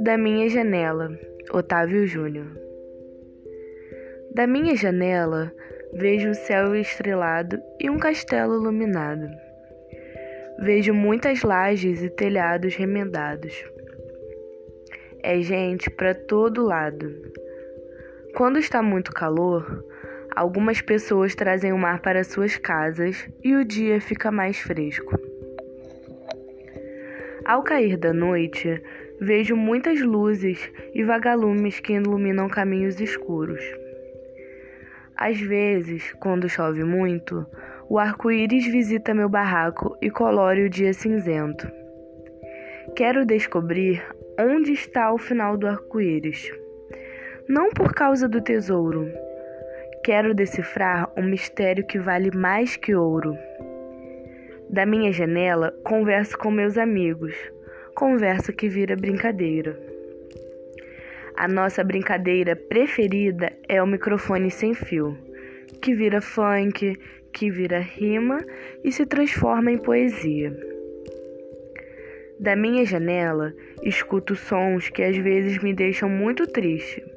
Da minha janela, Otávio Júnior. Da minha janela, vejo o céu estrelado e um castelo iluminado. Vejo muitas lajes e telhados remendados. É gente para todo lado. Quando está muito calor, algumas pessoas trazem o mar para suas casas e o dia fica mais fresco. Ao cair da noite, vejo muitas luzes e vagalumes que iluminam caminhos escuros. Às vezes, quando chove muito, o arco-íris visita meu barraco e colore o dia cinzento. Quero descobrir onde está o final do arco-íris. Não por causa do tesouro. Quero decifrar um mistério que vale mais que ouro. Da minha janela, converso com meus amigos, conversa que vira brincadeira. A nossa brincadeira preferida é o microfone sem fio, que vira funk, que vira rima e se transforma em poesia. Da minha janela, escuto sons que às vezes me deixam muito triste.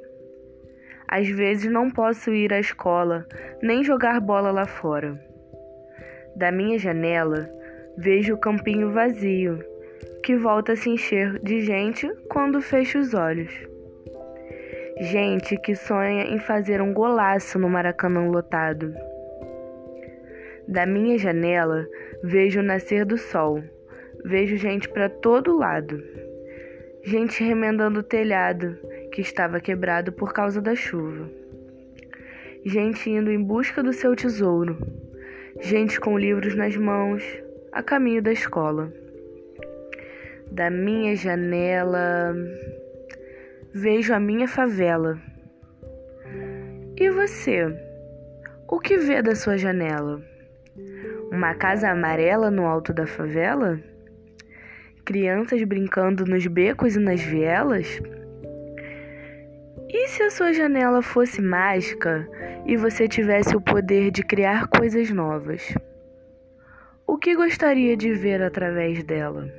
Às vezes não posso ir à escola, nem jogar bola lá fora. Da minha janela, vejo o campinho vazio, que volta a se encher de gente quando fecho os olhos. Gente que sonha em fazer um golaço no Maracanã lotado. Da minha janela, vejo o nascer do sol. Vejo gente para todo lado. Gente remendando o telhado que estava quebrado por causa da chuva. Gente indo em busca do seu tesouro gente com livros nas mãos, a caminho da escola. Da minha janela, vejo a minha favela. E você? O que vê da sua janela? Uma casa amarela no alto da favela? Crianças brincando nos becos e nas vielas? E se a sua janela fosse mágica e você tivesse o poder de criar coisas novas? O que gostaria de ver através dela?